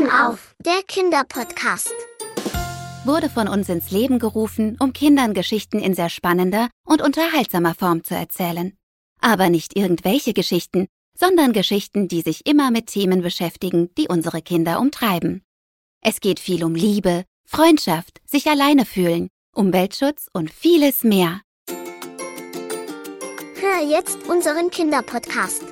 Türchen auf, der Kinderpodcast. Wurde von uns ins Leben gerufen, um Kindern Geschichten in sehr spannender und unterhaltsamer Form zu erzählen. Aber nicht irgendwelche Geschichten, sondern Geschichten, die sich immer mit Themen beschäftigen, die unsere Kinder umtreiben. Es geht viel um Liebe, Freundschaft, sich alleine fühlen, Umweltschutz und vieles mehr. Hör jetzt unseren Kinderpodcast.